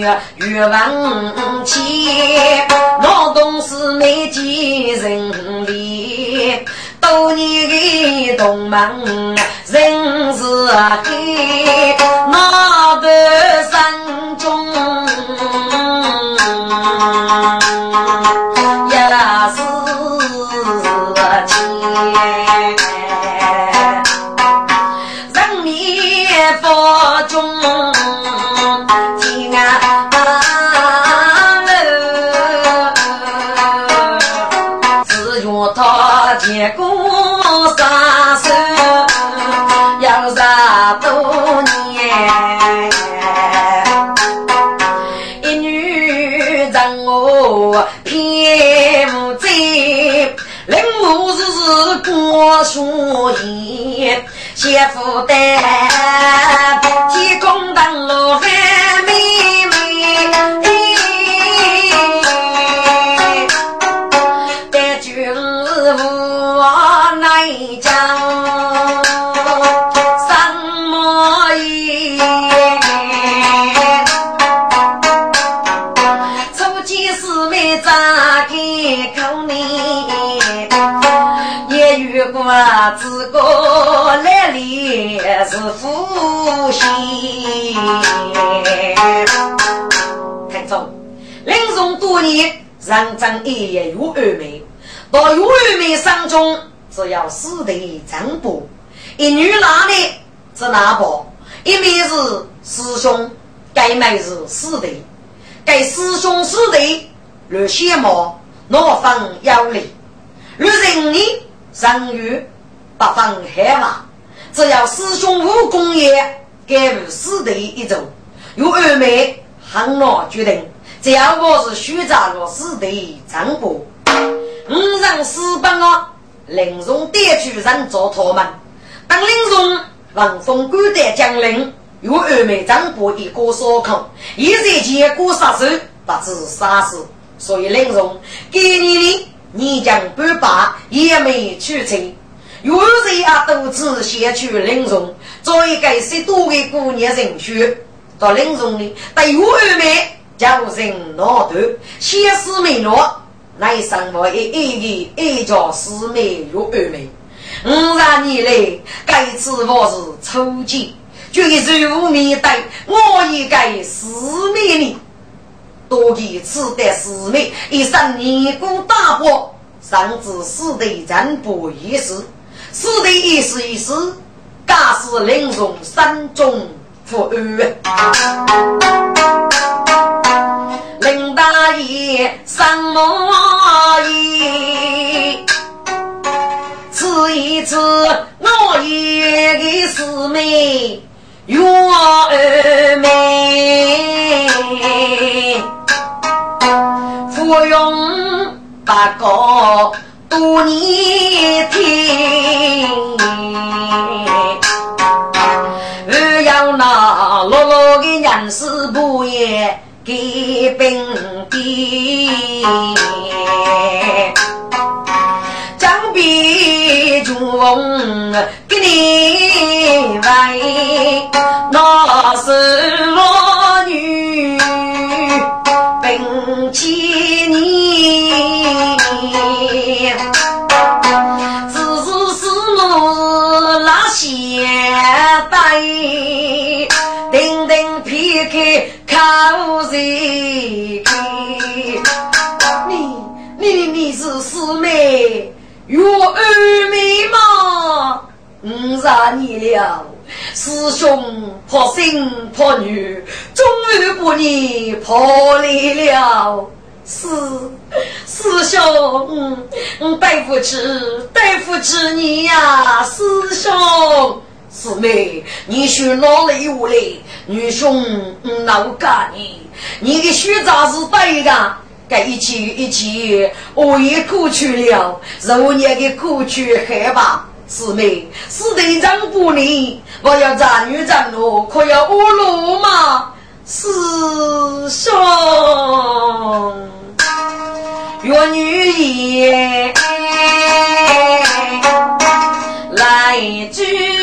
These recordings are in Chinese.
越文气，劳动是没几人力。多年的同盟人是黑，那个日过书言，先负是夫妻。看中，林中多年，让张一夜有二妹，到有二妹上中，只要四对张布，一女哪里是哪包？一面是师兄，该妹是四对。给师兄师弟略显毛，哪方有理？略人呢，人语不分海外，只要师兄武功也，给予师弟一走。有二妹很难决定，只要我是虚扎了师弟张伯，五人私奔啊，林荣点去人做他们。当林荣王峰官带将领。有二妹张伯一个烧烤，一在结果杀手，不知杀死，所以林荣给你的，你将不把也没取成。有谁啊，都只先去林荣，做一个十多个姑娘人选，到林荣呢，但有二妹叫人老头，先师妹落，来生活一一个一家师妹有二妹，五十年来，该次我是初见。就是无面对，我一个四妹呢，多几次的四妹，一生年过大祸，上至四队战不一时，是的一时一时，假使领从山中负安。林大爷什么意？此一次我一个四妹。月儿美，芙蓉八个多年天，儿啊，落落的人事不也给兵的，将笔中给你喂那是罗开口人开，你你你是师妹，有二妹吗？我杀你了，师兄破心破女，终于把你破离了。师师兄，对不起，对不起你呀，师兄。师妹，你学哪里话嘞？女兄，那我干你，你的学长是对的，该一起一起，我也过去了，肉年的过去害怕。师妹，是队长不离，我要站女站路，可要五路吗？师兄，愿女也来聚。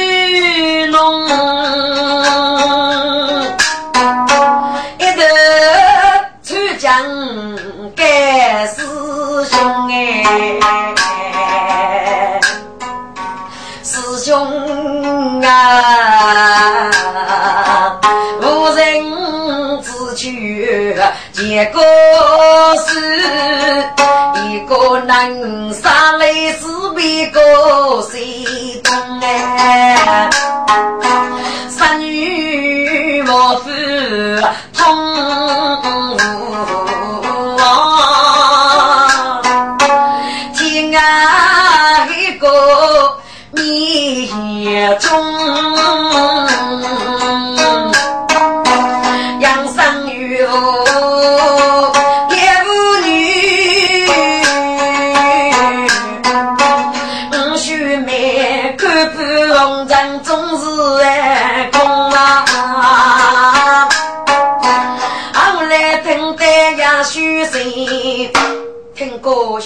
结果是一个男杀来是别个谁懂哎？我是通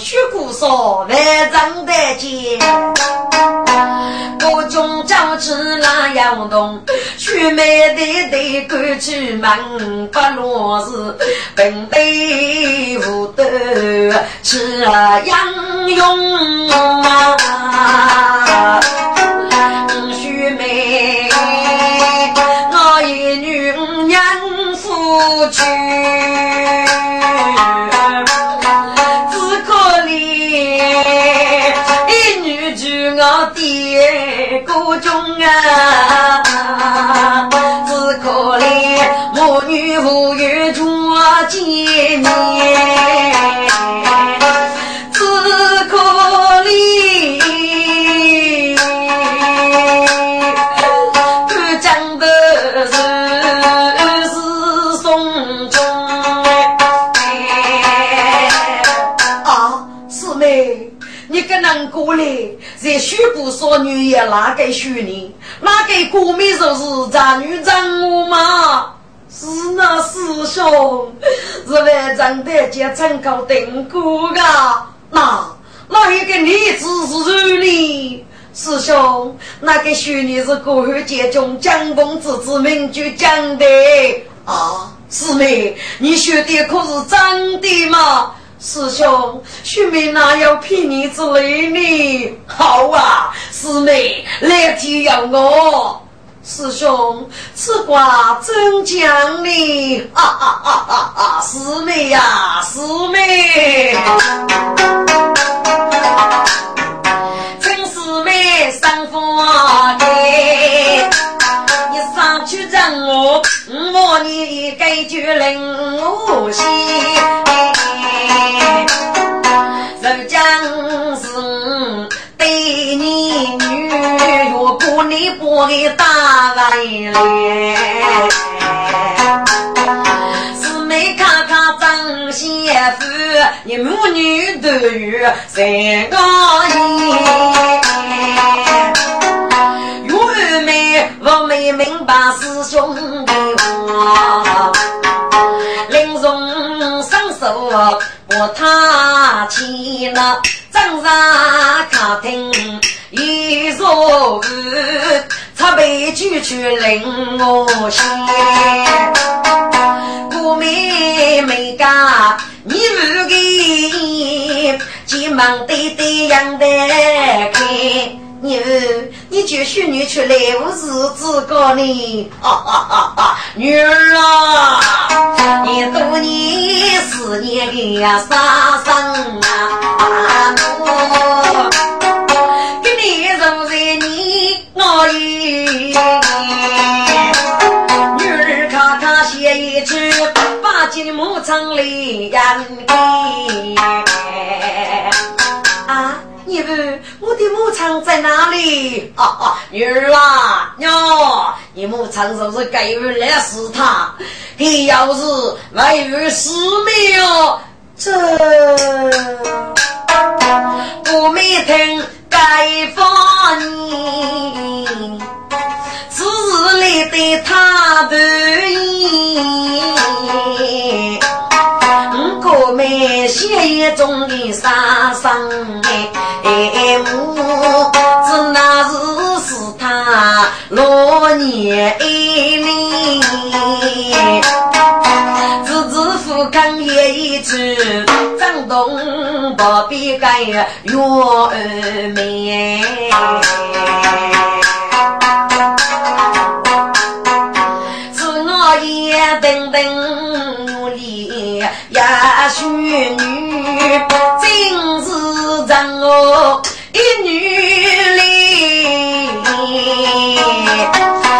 听过雪姑说万丈的剑，各种招式那样动，雪梅的的赶去门不落是本辈无德吃杨勇啊，宣布说女也哪个选你？哪个国民说是长女长我吗？是那师兄，是为长得结成高定过啊？那那一个女子是你？师兄，那个选你是过后结中江公子之名就讲的啊？师妹，你学的可是真的吗？师兄，师妹哪有骗你之类呢？好啊，师妹来提要我。师兄，此话真讲呢？啊啊啊啊啊！师妹呀，师妹，请师妹上房来，你上去让我，我你该句令我心。人家是对你女，若不你不给打来来。四妹看看张媳妇，你母女都有三个人。有二妹，我没明白师兄的话，把他牵了，站上客厅一坐他被拒去令我先，姑妹妹家你不给，急忙对对样的看。你你就许你出来，我日子过呢？啊啊啊啊女儿啊，你多年思念的呀，杀生啊！我给你肉在你我意，女儿看看写一句，把金木场里养啊。你问我的牧场在哪里？啊啊，女儿啊，娘，你牧场是不是该有来试他？你要是外有死命哦，这不没听该放你，此日里的他不依。我们血液中的杀生哎，我只那是是他老年里，自自富康也一句，张东不必改月眉。自呀，淑女真是让我一女哩。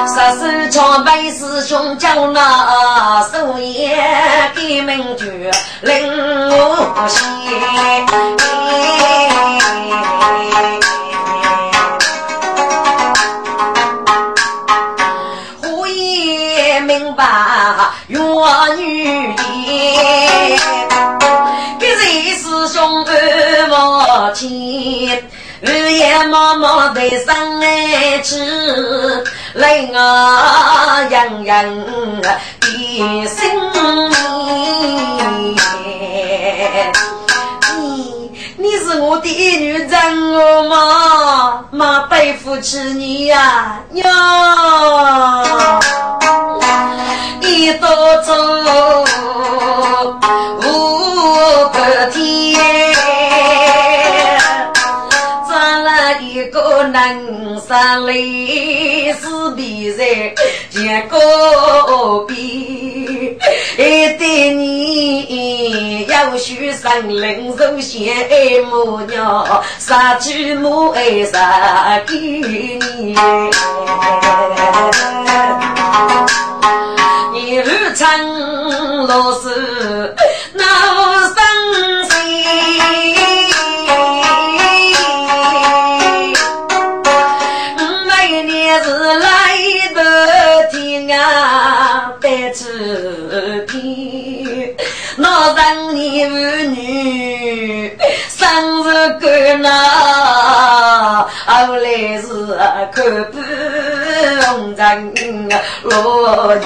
十四朝拜师兄叫那守夜的门主令我先。我也明白，我女。日夜忙忙的生爱吃，令我洋洋的心你你是我的女人我嘛，妈背负起你呀娘，一道走无可能上来是比。赛，结果比，爱对你要许上灵首先爱母娘，杀鸡母爱杀给你。你日常老是闹让你儿女生日过那，后来是看不红尘落你。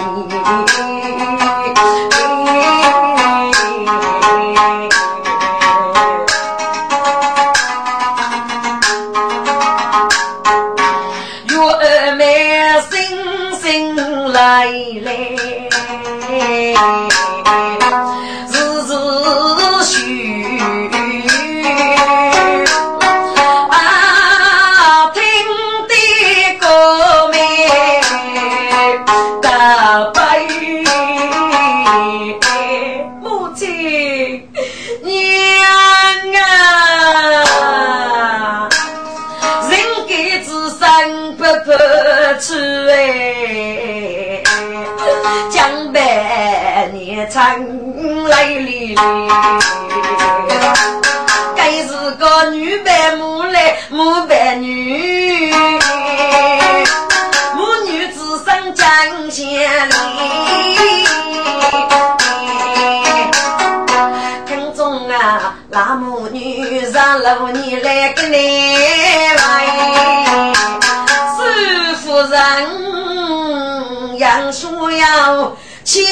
树要欺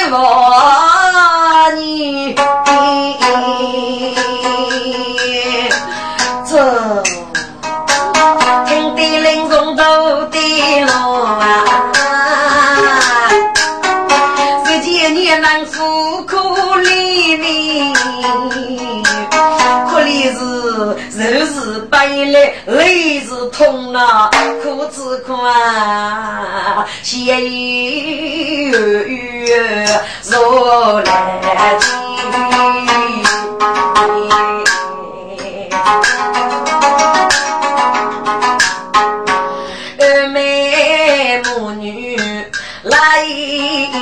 泪是痛啊，苦子苦啊，血雨如来二妹母女来人，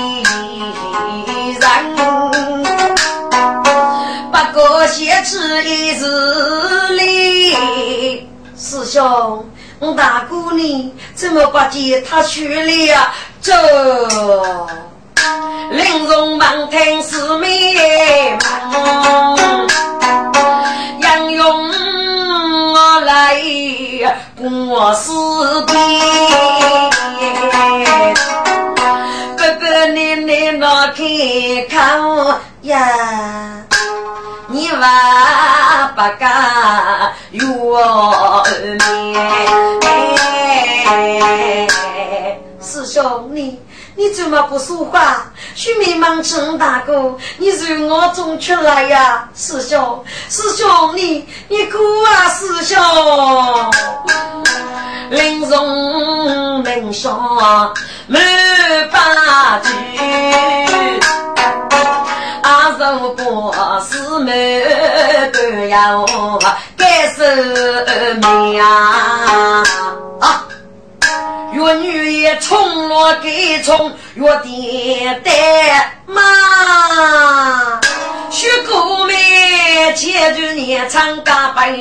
不过写吃一日里。师兄，大姑你怎么不见他去了？走玲珑忙听四面忙，杨勇我来过四边。哥哥你你那看看呀，你娃不干有面。师兄你。你怎么不说话？徐明忙陈大哥，你从我中出来呀，师兄，师兄，你你哭啊，师兄。林中门上没把句，啊，如果是？没都要该是命啊。越女也冲落给冲，越爹爹妈，许姑妹牵着你唱嘎白，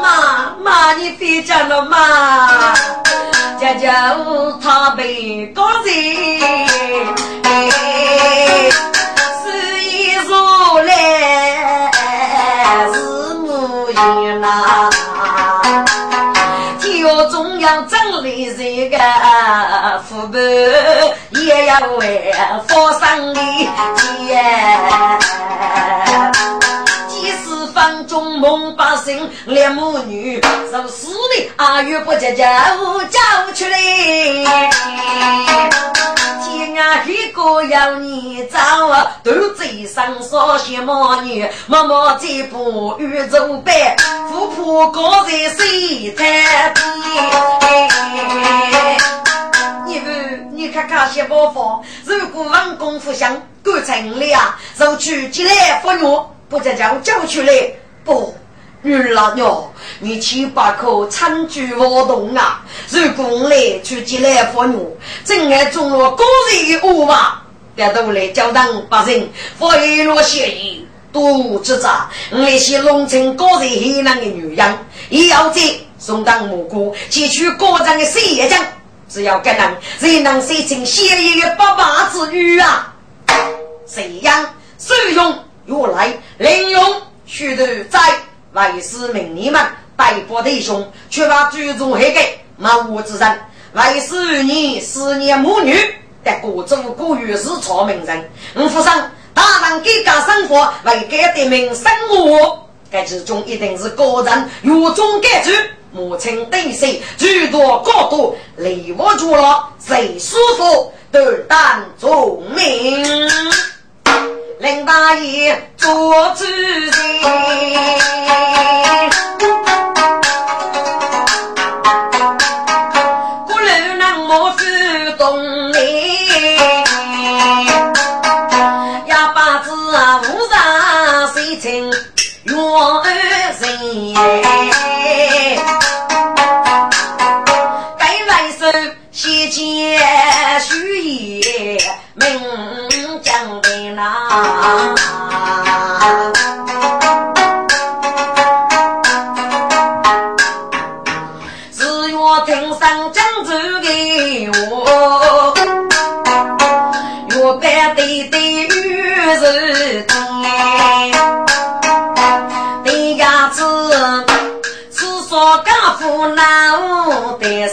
妈妈你别讲了妈，家家他被高人，中央整理这个腐败，也要为佛生的劫。几十分钟梦把醒，连母女受死的阿玉不接叫叫出来。天涯海角要你找，斗嘴上说些么女，默默这步宇宙白，富婆高在水滩边。你不，你看看些包袱，如果王功夫想干成了啊，就去接来服药，不再叫叫出来不。女老娘，你七八口参举活动啊！如果我来去接来服务，真爱中了个人恶嘛？别都来教当百姓，发一落协议，都知道那些农村个人黑难的女人，也要在送当蘑菇，汲取个人的血液浆。只要个人谁能写成血液的八八之女啊？谁样使用越来利用许多在。为师命你们逮捕弟兄，却把居中黑给满屋之人。为师你十年母女，得各州各狱是错名人。我府上大人给家生活，为该的民生活，该其中一定是个人有中改主，母亲对谁诸多高度，立我住了谁舒服，斗胆做命。林大爷做主人，只愿听上讲这个话，越白对对越是甜，对呀子吃说干苦难得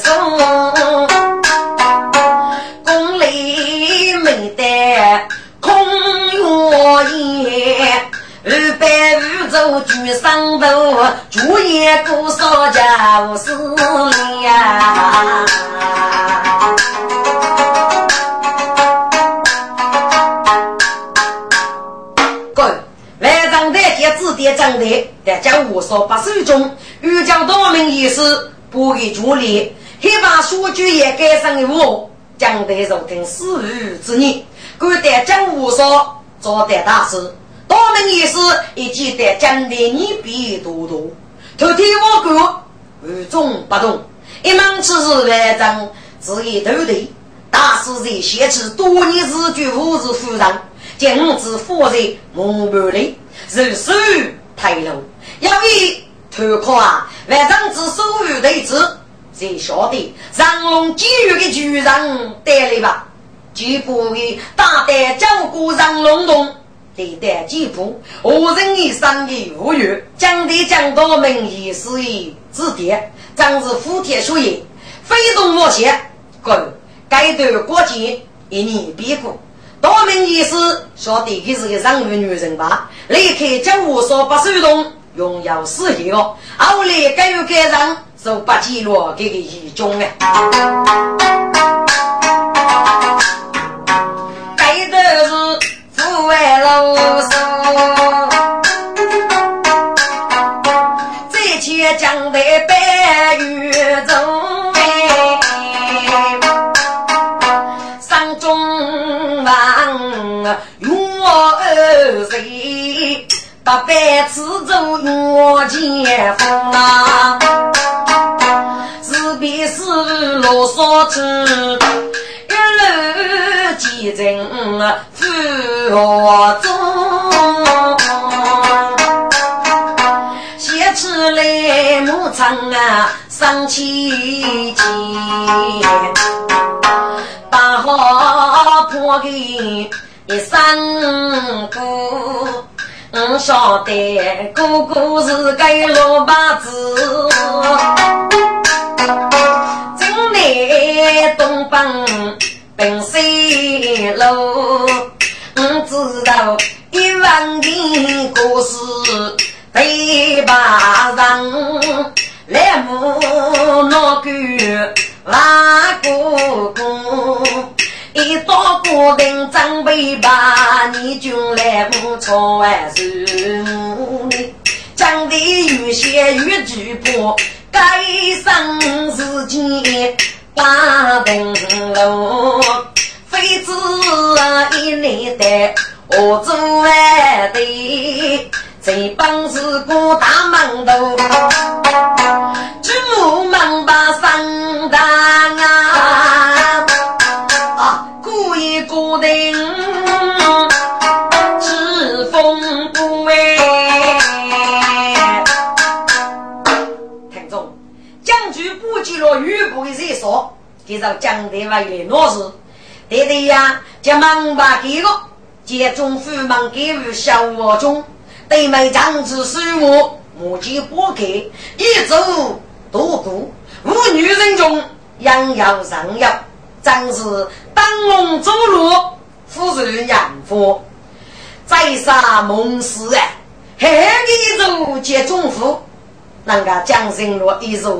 日白雨走举上头，竹叶孤扫家务事呀。万丈台阶指点正台，在江我说八十中，欲将大明一事拨给竹里，黑把书举也该上我，将得如同死雨之念，敢得江我说招待大事。多名意思以及得讲的你比多多，头天我过与众不同，一门此事万丈，只一头对，大师在先起多年日久无日夫人，今子夫人蒙不里。如手太露，要以投靠啊！万丈之手与对子，才晓得让龙几月的巨人带来吧？几步的大胆照顾让龙洞，对待几步何人一生的无语？讲的讲到名义是以指点，真是虎天所言，非同我邪。滚！该段国际一年别过。道明意思，晓得他是个上位女人吧？离开将无所不手动，荣耀事业哦。后来该有该让，受不记录这个义中啊。手，这些将得白玉中。八百次走我前锋啊，是必是罗嗦子，一路前进赴河中，写起来牧场啊上千千，大好破开一山谷。我晓得哥哥是个老把子，正来东方奔西路。我知道一万的故事对把上，来木那个拉哥哥。一到固定准备把你军来不错万事你讲的有些越举破，该生时间把灯笼，非子一年的我做外的，这帮是个大馒头，祖母忙把上当不记了吕布的热说，介绍江대外的老师，对对呀，将忙把给个，接中府忙给予小我中，对门将子守我，目击不给，一走多顾，无女人中养要上要。真是当龙走路，夫人养父，在杀梦死啊！黑一走接中府，人家江心若一走，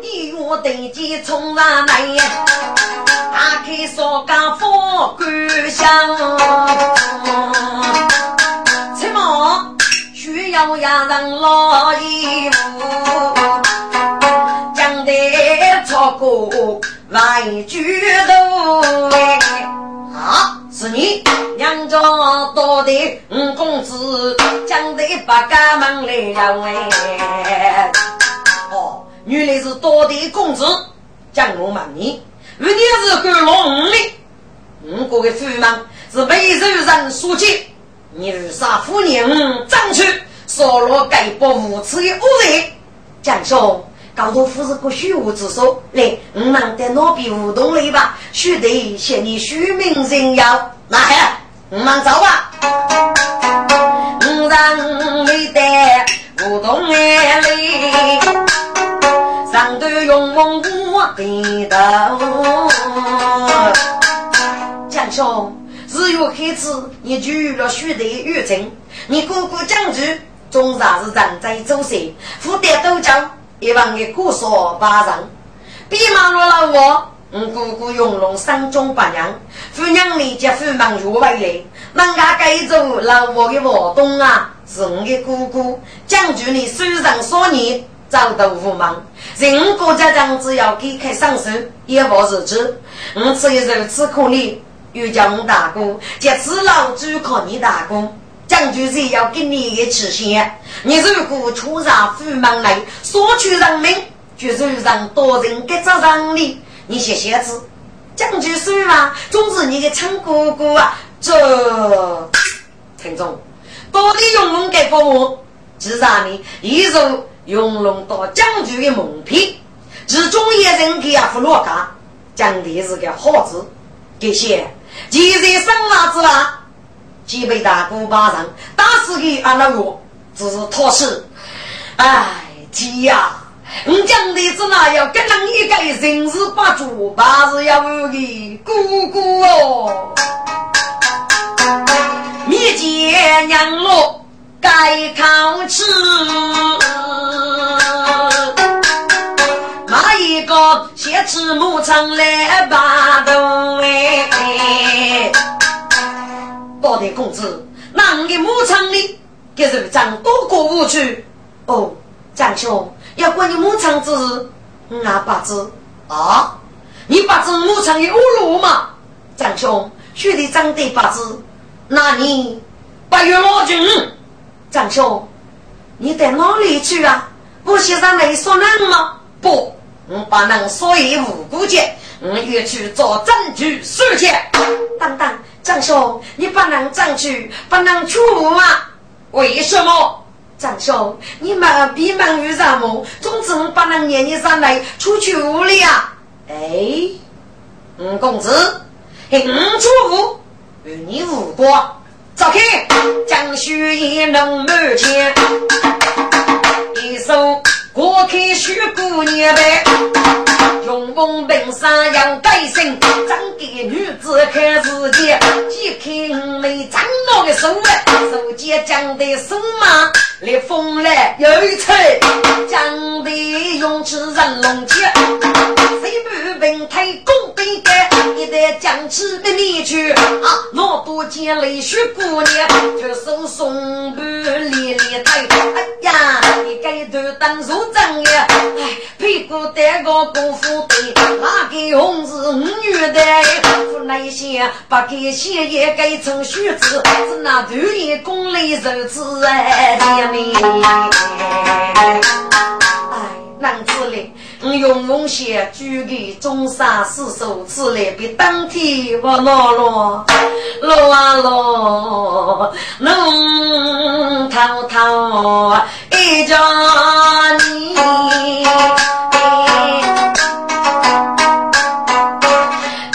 月登基冲上来，打开烧干火干香。切莫需要让人老衣服，将得超过万举头。啊，是你娘家多的五公子，将得把家门来了哎。原来是多的公子，将我问你，如今是干老五的，五个的夫人是为受人所劫，你如杀夫人，争取杀了该不无耻的恶人，将说，高头夫是个虚无之说，来，我们在那边互动来吧，须得写你虚名人妖，那好，我们走吧。我让你带互动来，上头用我的头，江兄。只有孩子，你娶了许的玉贞，你哥哥将军终然是人在周身，负担多江，一万个姑嫂八人，别忙了了我，我哥哥用龙三中八娘，夫娘里接夫忙如外来，人家该走老我的活动啊，是我的姑姑将军你虽然少年，早都无忙，任国家长只要给开上手，也无日子，我只有如此可怜。又叫我大哥，借此老主靠你大哥，将军是要给你一个期限。你如果出上府门来索取人民，就是让多人给着让你。你写写字，将军说嘛，总是你的亲哥哥啊。这陈总，到底用龙给父母，至让你一如用龙到将军的蒙皮，其中一人给阿弗洛卡，讲的是个好字，这些。几在生娃子啦，几被大姑巴上打死给阿那个，只是托死。哎，天呀，你讲的是那要跟人一个人事八主，八是要我的姑姑哦。你见娘我该考吃。哪一个先吃牧场来把头哎？报的工资，哪个牧场里给人长多过无去？哦，张兄，要管你牧场之事，俺八字啊？你八字牧场有路吗？张兄，兄弟长得八字，那你八月老君？张兄，你在哪里去啊？不是让你说人吗？不。我把能所以无辜节，我要去做证据书去。等等，张兄，你不能证据，不能出屋吗？为什么？张兄，你们闭门于什么？总之我不能让你上来出去屋里啊！哎，五公子，五出屋与你无关。走开，江须一能满前，一手。过去许姑娘呗，用风平山要改姓，长给女子看世界，几看没长老的手哎，手间讲的什么？烈风来有一吹，讲的勇气人龙气，谁不平推弓一旦讲起的你去啊，老多见泪许姑娘，却手送不连连推，哎呀，你该头当入正呀，哎，屁股带个功夫背，哪个红是五月的？不那些把给写也该成须子，是那锻炼功力如此哎。哎，男子嘞，我用龙血煮给中山四手吃来，比当天我老了，老啊老，能偷偷一家你，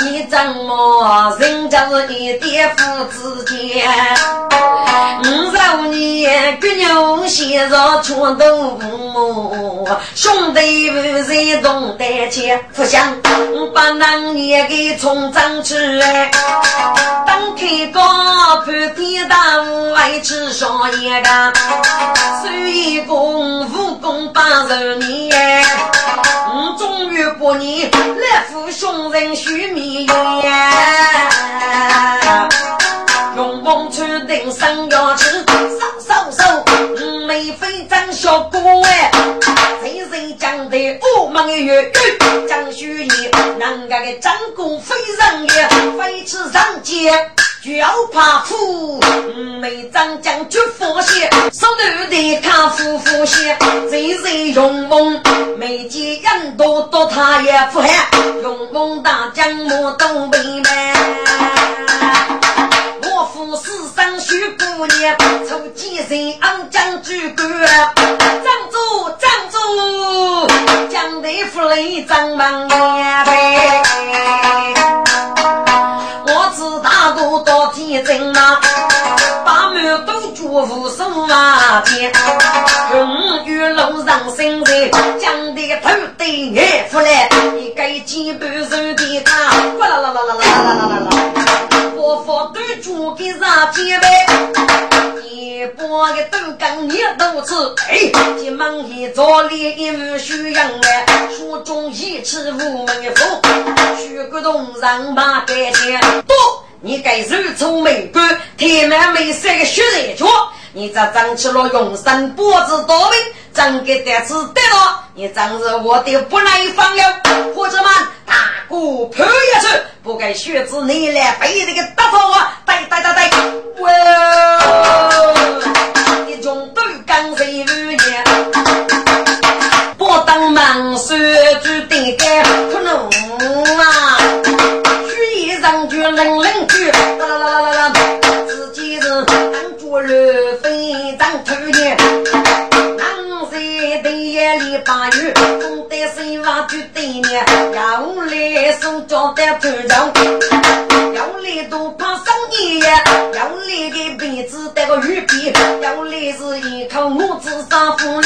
你怎么人家是一爹父之间？个牛先上穿豆腐，兄弟们在东担钱，不想把那年给冲上去。当开高盘天大屋，爱吃上一个，手艺功夫功八十年，我终于过年来赴兄人许米圆。风吹定生要吃，收收收，眉飞张小哥哎，谁谁讲的五门月月，张学义，人家的张公非人也，飞驰上街就要怕苦，眉张将军佛些，手头的看夫妇些，谁谁用风，眉间人多多他也不喊，用风大将我都明白。夫死生许多年，出几人安将军官？站住，站住！将大夫来张门呗。我自大哥到天津了。把门都住无数啊天，永远路上生人，将的头对眼出来，一个几百手的他，哗啦啦啦啦啦啦啦啦啦，我发对猪给上肩呗，一把个豆干一肚子，哎，急忙一早练一副虚阳来，书中一尺无门风，虚个东上马盖天，多。你该手出美官，天满美色个血热脚，你这长起了永生脖子多命，长个得子得了，你真是我的不耐烦了。伙计们，大哥跑下去，不该血子你来背这个大头啊！对对对对，哇！一种都刚谁如年，不当忙说句的干可能啊！冷冷句，啦啦啦啦啦，自己是当主人非常头年，南山的夜里八月，风得水瓦就对面，要来送交的头上，要来都怕生意呀，要来给鼻子带个玉鼻，要来是一口木子上夫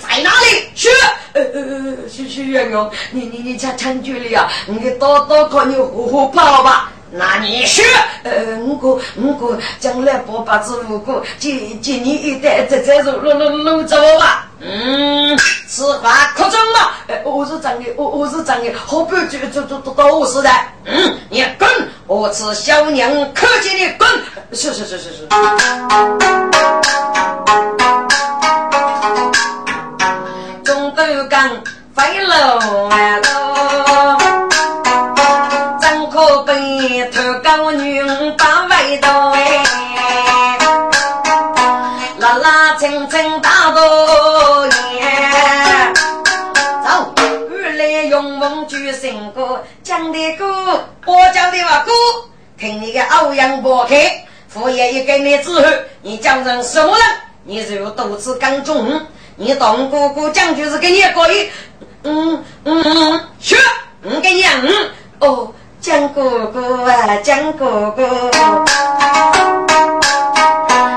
在哪里？去，呃呃呃，是是员工，你你你查证据了呀？你多多看你活活跑吧。那你说，呃，我哥我哥将来不把子无辜，今今年一代再再入入入入走吧。嗯，此话可真嘛？呃，我是真的，我我是真的，好不就就就都都是的。嗯，你滚！我吃小娘客气的滚！是是是是是。飞喽完喽。头高女把外头哎，拉拉蹭蹭大多年。走，来用文举声歌，讲的歌，我教的话歌，听你个欧阳伯克，傅爷一给你之后，你讲成什么人？你就独自讲中，你当哥哥讲就是给你可以，嗯嗯嗯，学，我给你嗯哦。江哥哥啊，江哥哥，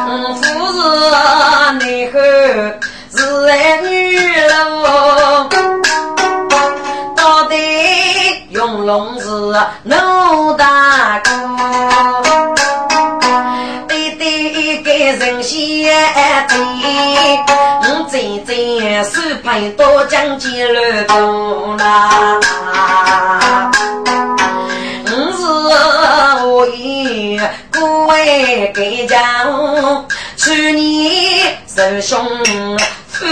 嗯，夫人你好，是爱女喽，到底用龙是奴大哥，对对给人先对，真真手捧刀将剑乱动。我是何一孤为给家，去年受凶负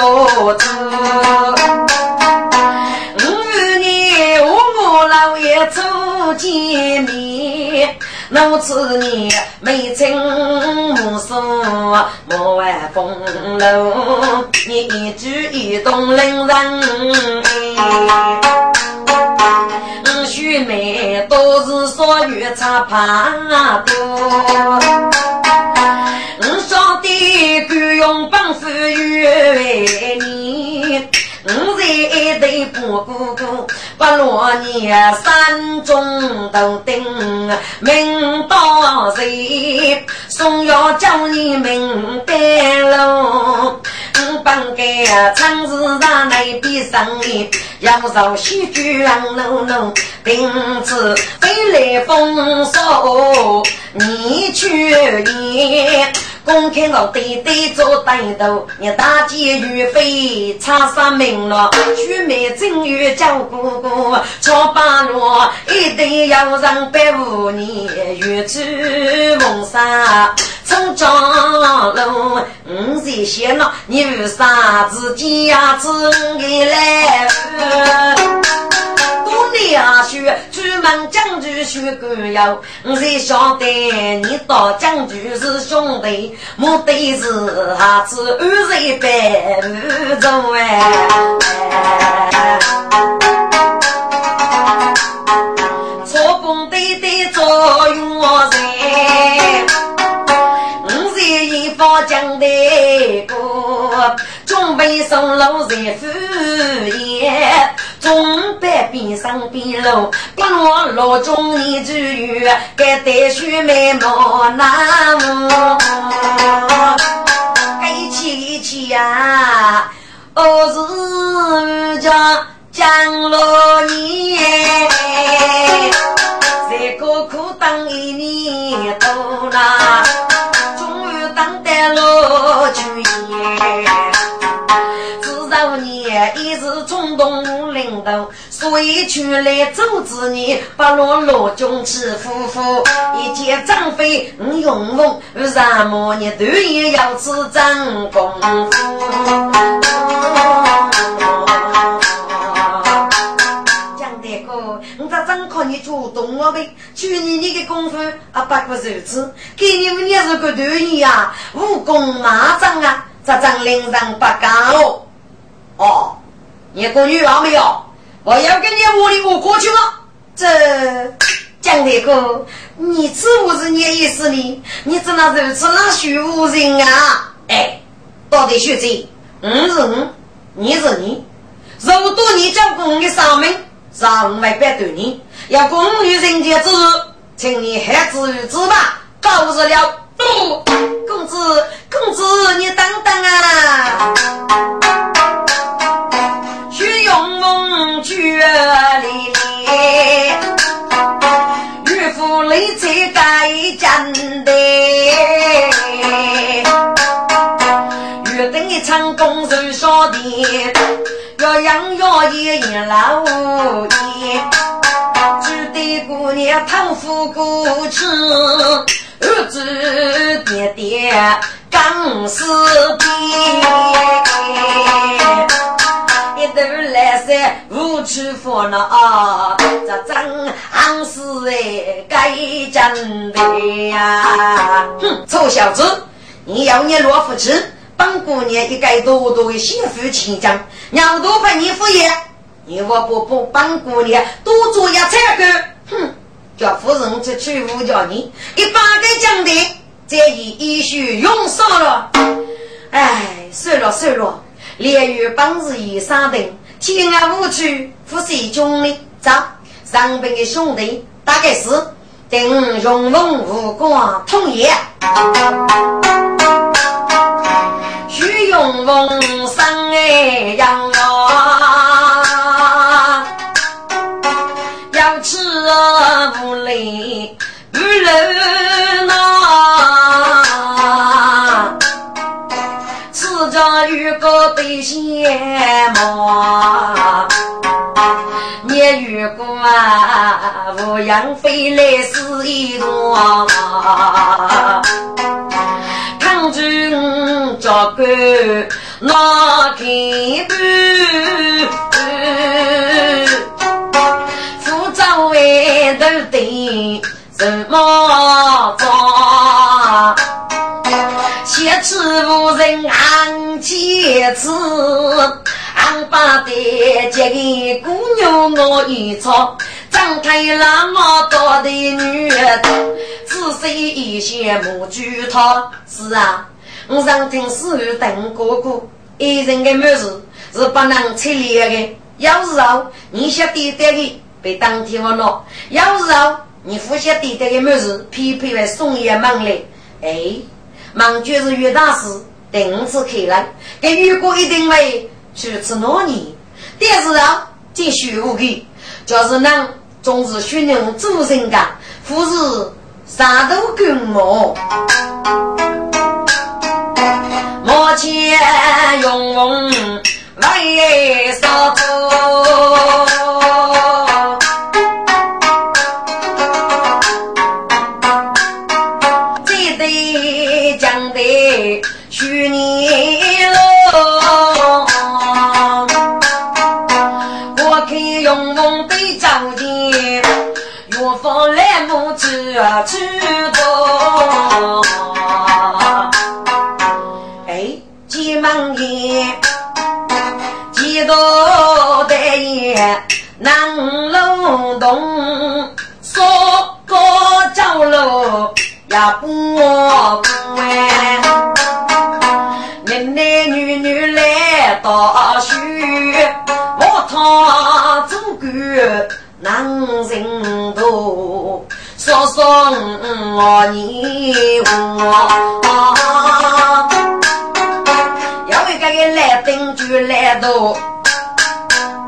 我子。我此你眉清目秀，莫外风流，你一举一动令人。须眉都是少女插帕多，我兄弟敢用本事有万你，我在一等破孤孤。不落年山中头顶明刀谁？送药叫你明白喽。我本该长时让那边生意，要受喜剧让弄弄，平时飞来风骚，你去也。公开我对对做带头，你大姐岳飞差啥名了？娶妹正月叫姑姑，超八路一定要让百五年，月出梦沙从江路。五岁闲了，你为啥自己呀自己来？多年啊，当将军学官要，我才晓得你当将军是兄弟，目的是下次二十百五中哎。错崩对对作用人，我在一方讲的过，准备送路在敷衍。中北边上边路，不落路中你只有该带去美貌那么，一起一起呀，我是家江罗你，在苦苦等一年多啦，终于等得了去当年。一时冲动领导，所以出来阻止你，把落罗中起夫妇。一见张飞你勇猛，为什么你头也要吃真功夫？江大哥，我咋真看你主动了呗？去年你的功夫啊，不过如此，给你们也是个头一啊，武功马仗啊，咋真令人不敢哦？你个女儿没有？我要跟你屋里我过去了。这江大哥，你知不知你意思呢？你怎么如此那虚无人啊？哎，到底学谁？我是我，你是你。如果你将公的上门，上外边对你，要公女人家之日，请你还子于子吧。告辞了，公子，公子，你等等啊！公事说的，要养要爷养老爷，只得姑娘讨富过去，儿子爹爹刚死的。都来噻，无处烦恼，这真行是哎，该真的呀！哼，臭小子，你要你罗夫吃，本姑娘一该多多的幸福情长，娘多陪你敷衍，你我不不本姑娘多做一菜个，哼，叫夫人这去无叫你一百个奖的，这一一许用上了，哎，算了算了。连于本日已上定，天涯无趣，不是穷的。走，上边的兄弟，大概是定荣凤无光通爷，徐永凤生哎养啊，要吃无累不累呐，吃着鱼糕。最羡慕，你如果啊，无养飞来是一朵，抗拒脚骨那根本，福州外头的什么庄？切齿无人安切齿，俺把的这个姑娘我一撮，张开那么多的女儿，仔细一些莫举他。是啊，我上听是邓哥哥，一人的母事是不能拆裂的。有时候你晓得的被当天我闹，有时候你不晓得的母事，偏偏来送一门来，哎。忙就是越大事，定次开来，给如果一定会去吃糯米。但是啊，这学无的，就是能总是训练主人干，或是啥都跟我。目前用为啥做？子啊去多。哎，急忙也，几多的也难劳动，说个走路也不哎，男男女女来打水，我他做个男人多，说说我你我。个来登就来到，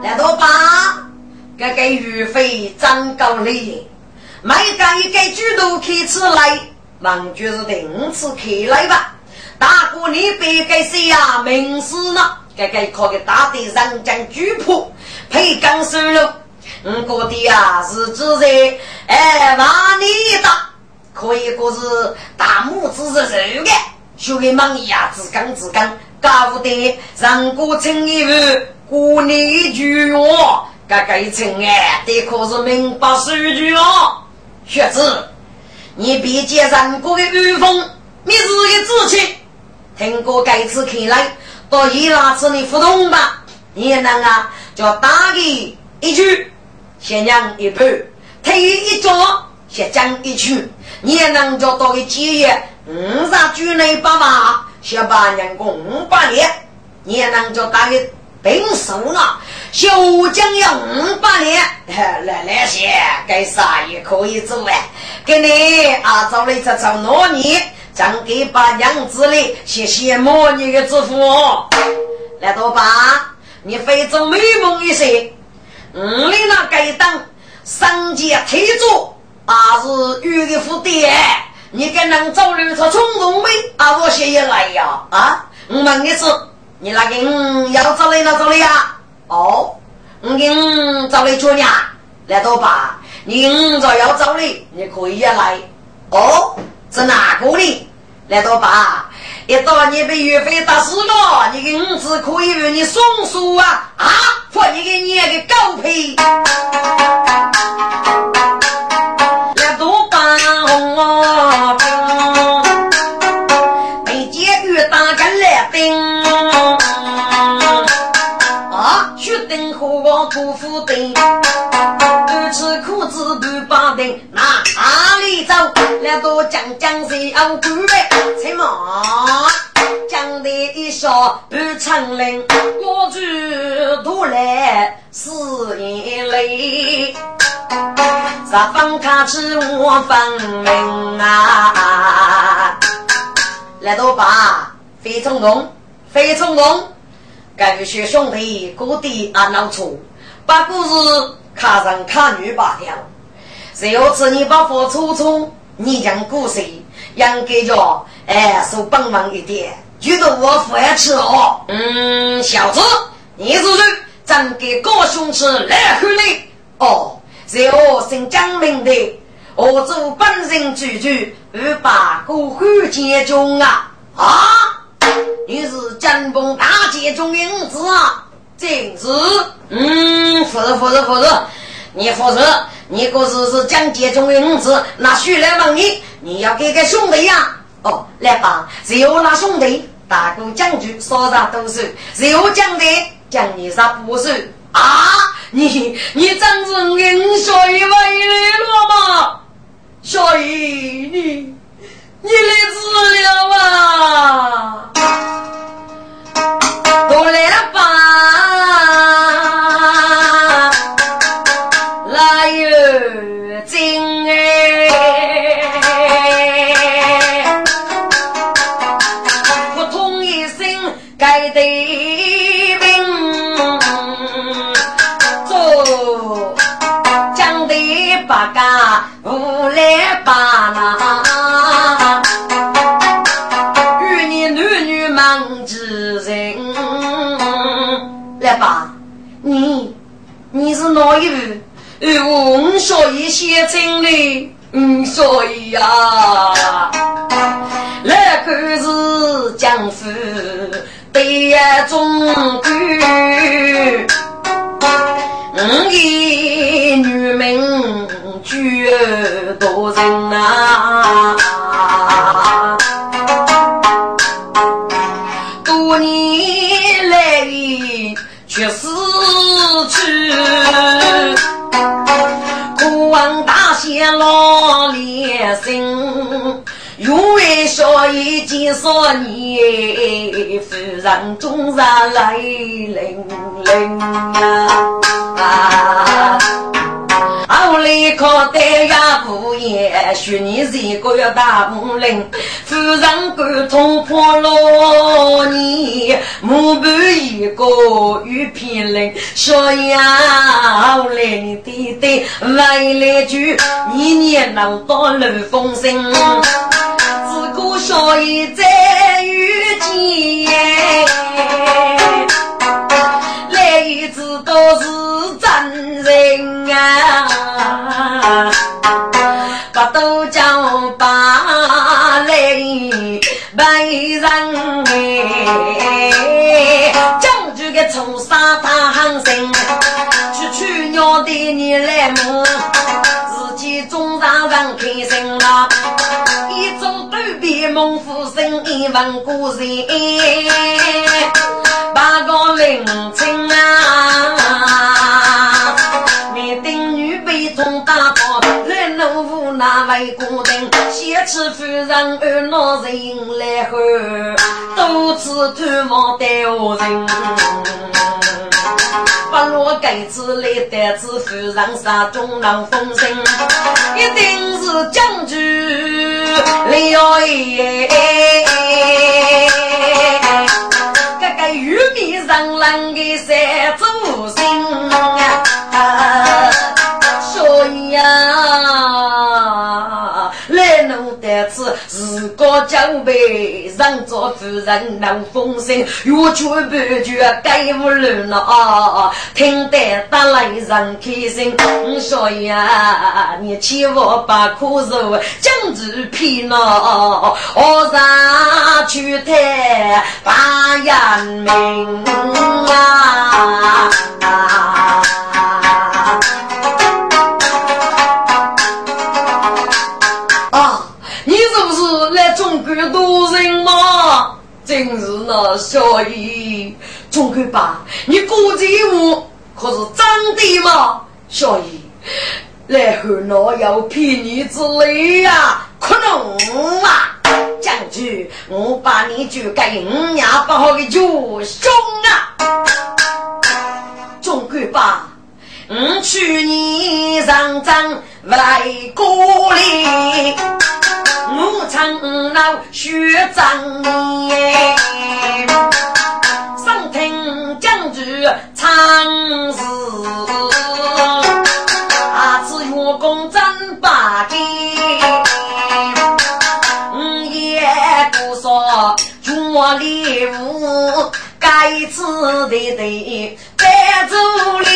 来到把这个鱼费涨高了，每个一个猪都开起来，忙就是第次开来吧。大哥你别给谁呀？名师呢？这个可给大的人将举谱，配钢收我哥的啊是自在，哎，把你的可以过是大拇指是肉的，学个忙呀，自刚自刚。搞不得，让过称一句，过年一句话，这个一称哎，得可是明白数据哦。学子，你别接人过的语风，你自己志气。听过这次看来，到伊拉子你互动吧。你也能啊，就打你一句，先让一步，退一脚，先讲一句，你也能就到个几月，五十句内八八。小八年共五百年，也能叫大约兵数了。小将要五百年，来来些，该啥也可以做哎。给你啊，找了一只找糯米，将给把娘子哩，谢谢莫你的祝福。来多吧，你非做美梦一些，嗯，你那该当三界推主，还是玉的福地你跟能走路他冲动没？啊，我先也来呀！啊，我问你是，你那个嗯要走来了找来呀？哦，我给嗯找来做呀，来多吧？你嗯找要走的，你可以也来。哦，是哪个的？来多吧？一到你被岳飞打死了，你给五子可以为你送书啊！啊，放你给你个狗屁！不负的，不吃苦子不把定，哪里走？来到江江水岸古北，骑马江的一笑不成林，我主都来是眼泪，十方卡起我分明啊！来到吧，飞冲动，飞冲动，感谢兄弟各地安老处。把故事看上看女八条，谁要吃你把火搓搓，你讲故事应该叫哎手帮忙一点，觉得我饭吃哦。嗯，小子，你是谁？咱给高兄吃来喝嘞。哦，是我姓江明的，我做本人居居，二把过汉奸中啊啊！你是江崩大街中的儿子啊？正是，嗯，不是不是不是，你不是，你可是是蒋介中的儿子，那谁来问你？你要给个兄弟呀？哦，来吧，只有那兄弟，大哥将军说啥都是，只有将的将你啥不是啊？你你真是恩水为了吗？小姨，你夫人终日泪淋淋啊！后来靠单呀不言，许你这个大木林，夫人感痛破老年，母伴一个玉片林，少爷后来你爹爹来来句，年年能到楼风声。自古少爷在遇问故人，八个灵亲啊！你丁女被痛打破，来怒无那位孤人，先吃夫人而闹人来后，多次探望待我人。不落盖子来得子夫人杀中郎风声，一定是将军了耶！这个玉米上郎的三祖星啊，所以呀。来弄得此自个将被让做夫人能风声，越劝不绝该无论了。听得打来人开心，所以啊，你千万把苦受将子骗了，我上去谈把人命啊。真是那小姨，总哥爸，你估计我可是真的吗？小姨，来和那要骗你之类呀？可能啊！将军，我把你就给五娘不好的就凶啊！总哥爸，我去你上阵来过里。我唱老学长年，上听将军唱诗，阿子月公真把劲，五爷不说做礼物，该次的的在这里。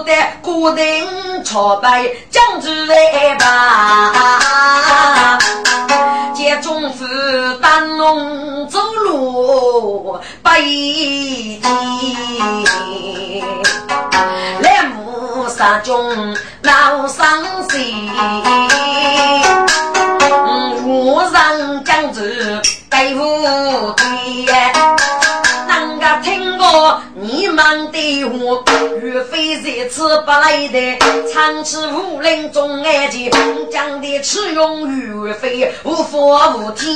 的固定朝拜将军来吧，见中府丹龙走路一天，来谋杀中闹伤心，我让将军对不对？你们的话，岳飞这次不来的，长期武林中爱情，讲的只用岳飞无法无天。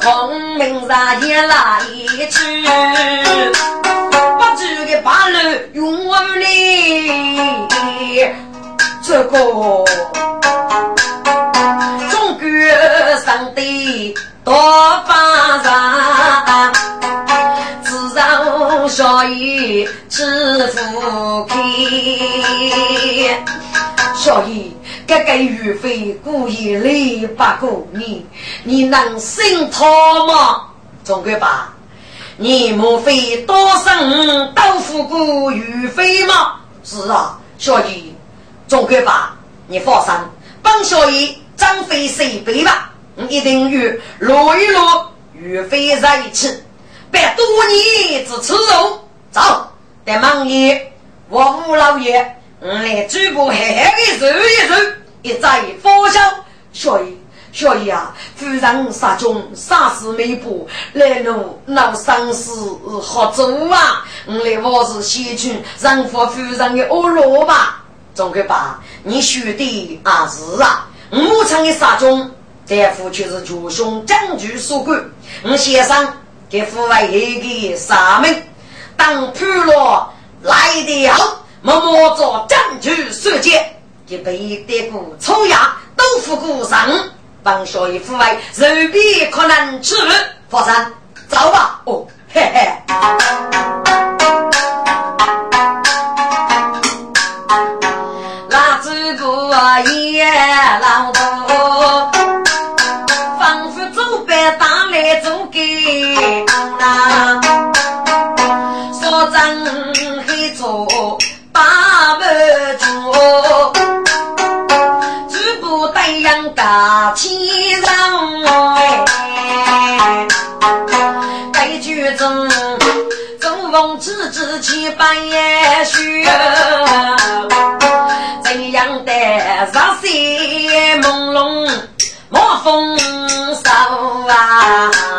孔明杀也来去，不知的八路用我哩，这个上的。多发财，自让小爷吃福开。小姨，这个岳飞故意来不过你，你能信他吗？总归吧，你莫非多生豆腐过岳飞吗？是啊，小姨，总归吧，你放心，本小姨张飞水杯吧。我一定与落一落，岳飞在一起，百多年之耻辱。走，但忙爷，我吴老爷，我来举步嘿嘿的走一走，一再发笑。小爷，小爷啊，夫人杀中杀死美步，来路闹丧事好走啊！我来我是先去让夫夫人的恶罗吧。总个吧，你兄弟啊是啊，我唱的杀中，这夫却是主兄将军所管，我先生给父为一个杀命。当普罗来的好，默默做将军射箭，一杯得过抽牙豆腐骨上，帮小爷父为肉皮可能吃。佛山走吧，哦，嘿嘿。个也老多，仿佛走白打来走给那。大气人哎，该剧中中风之之气半夜虚，上山朦胧莫风骚啊？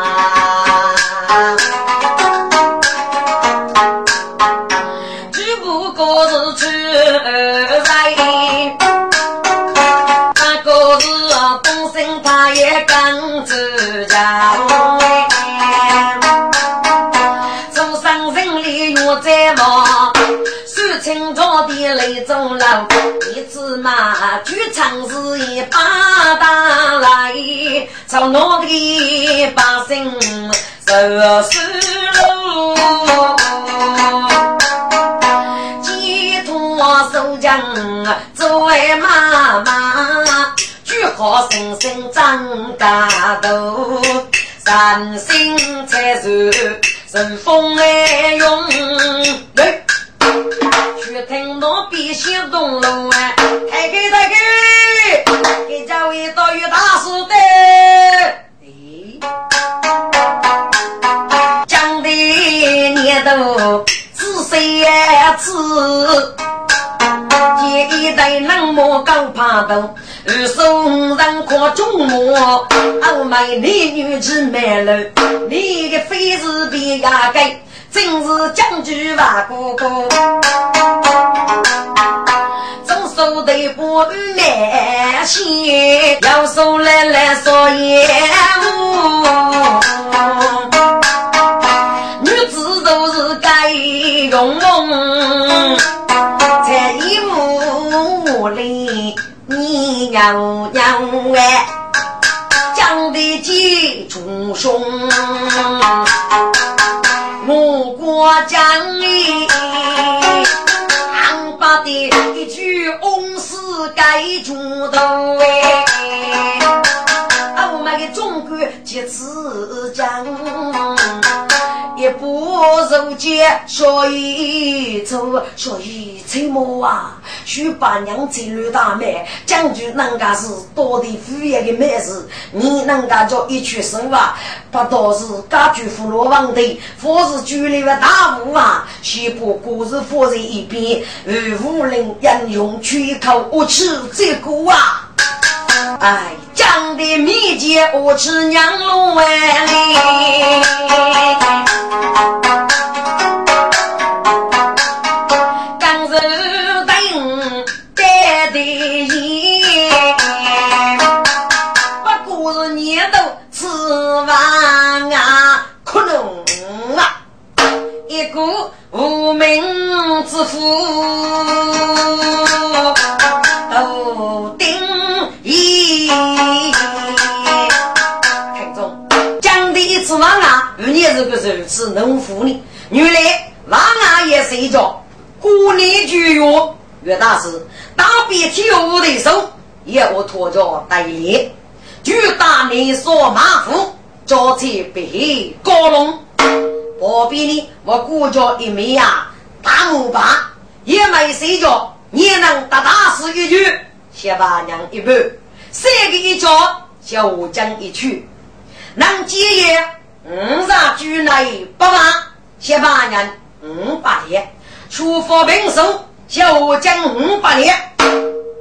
的泪中流，一只马举长是一把大来，朝那的百姓受死路，寄托守将作为妈妈。好生生长大头，三心才是顺风来用。去听那边小东路啊，开开开开，给家位到有大事的。讲的年头仔细子，一代冷漠高怕头。二送人夸中末，傲慢的女子满楼，你个非是别压根，真是将军万哥哥。总说的不难些，要手来来说也无。女子都是该用用，在一屋里。你娘娘哎，讲的几重凶，我国将领，俺把的一句恩师该主头哎，我们的中国几子讲。一步入街，小姨走，小姨怎么啊？徐八娘走路大妹，将军人家是多的富裕的美事，你人家叫一曲声吧，不都是家居富罗王的，或是居里的大户啊？先把故事放在一边，而无人英雄一口我吃这个啊！哎，讲的密接，我吃娘龙万里。刚柔等待的人，不过是年头吃饭啊，可能啊，一个无名之妇。头顶一，看中讲的一次王啊，五年这个如此能服呢。原来王啊也是一着过年聚月，岳大师打遍天舞的手，也我拖着带领，就大你说马虎，招财北高龙。旁边呢，我顾着一枚呀大木板，也没睡着。你能打大事一句，先把娘一半；三个一脚，小武将一曲。能接业，五杀举内不骂，谢八娘五百天。出发平手，就将五百年。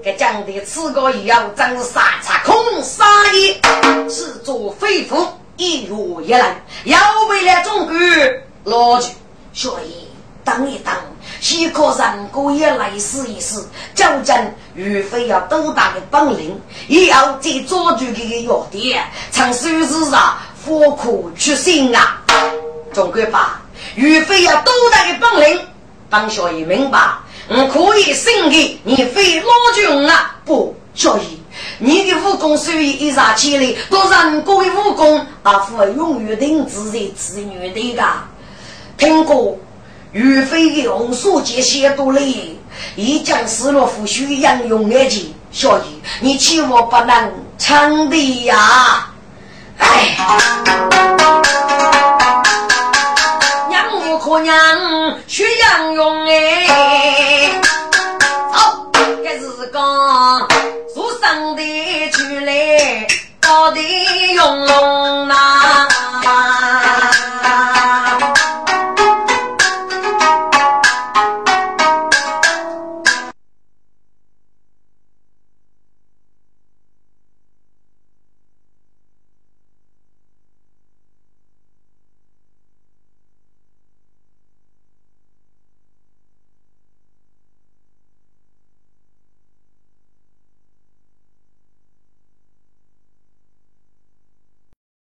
给讲的此个也要真是杀杀空杀的，此作非夫一如一人，要为了中国老去，所以等一等，许可人哥也来试一试，究竟岳飞要多大的本领，也要再抓住这个弱点，从数字上富苦出心啊！总归吧，岳飞要多大的本领，帮小爷明白。我可以胜给你非老君啊！不，小姨，你的武功虽然一杀千里，都人哥的武功，阿父永远定自在子女的噶。听过岳飞的红书节写多累，一将死了父须养用眼睛，小姨，你千万不能称的呀！哎。姑娘学杨勇哎，好，这是讲做生的出来到底用龙呐。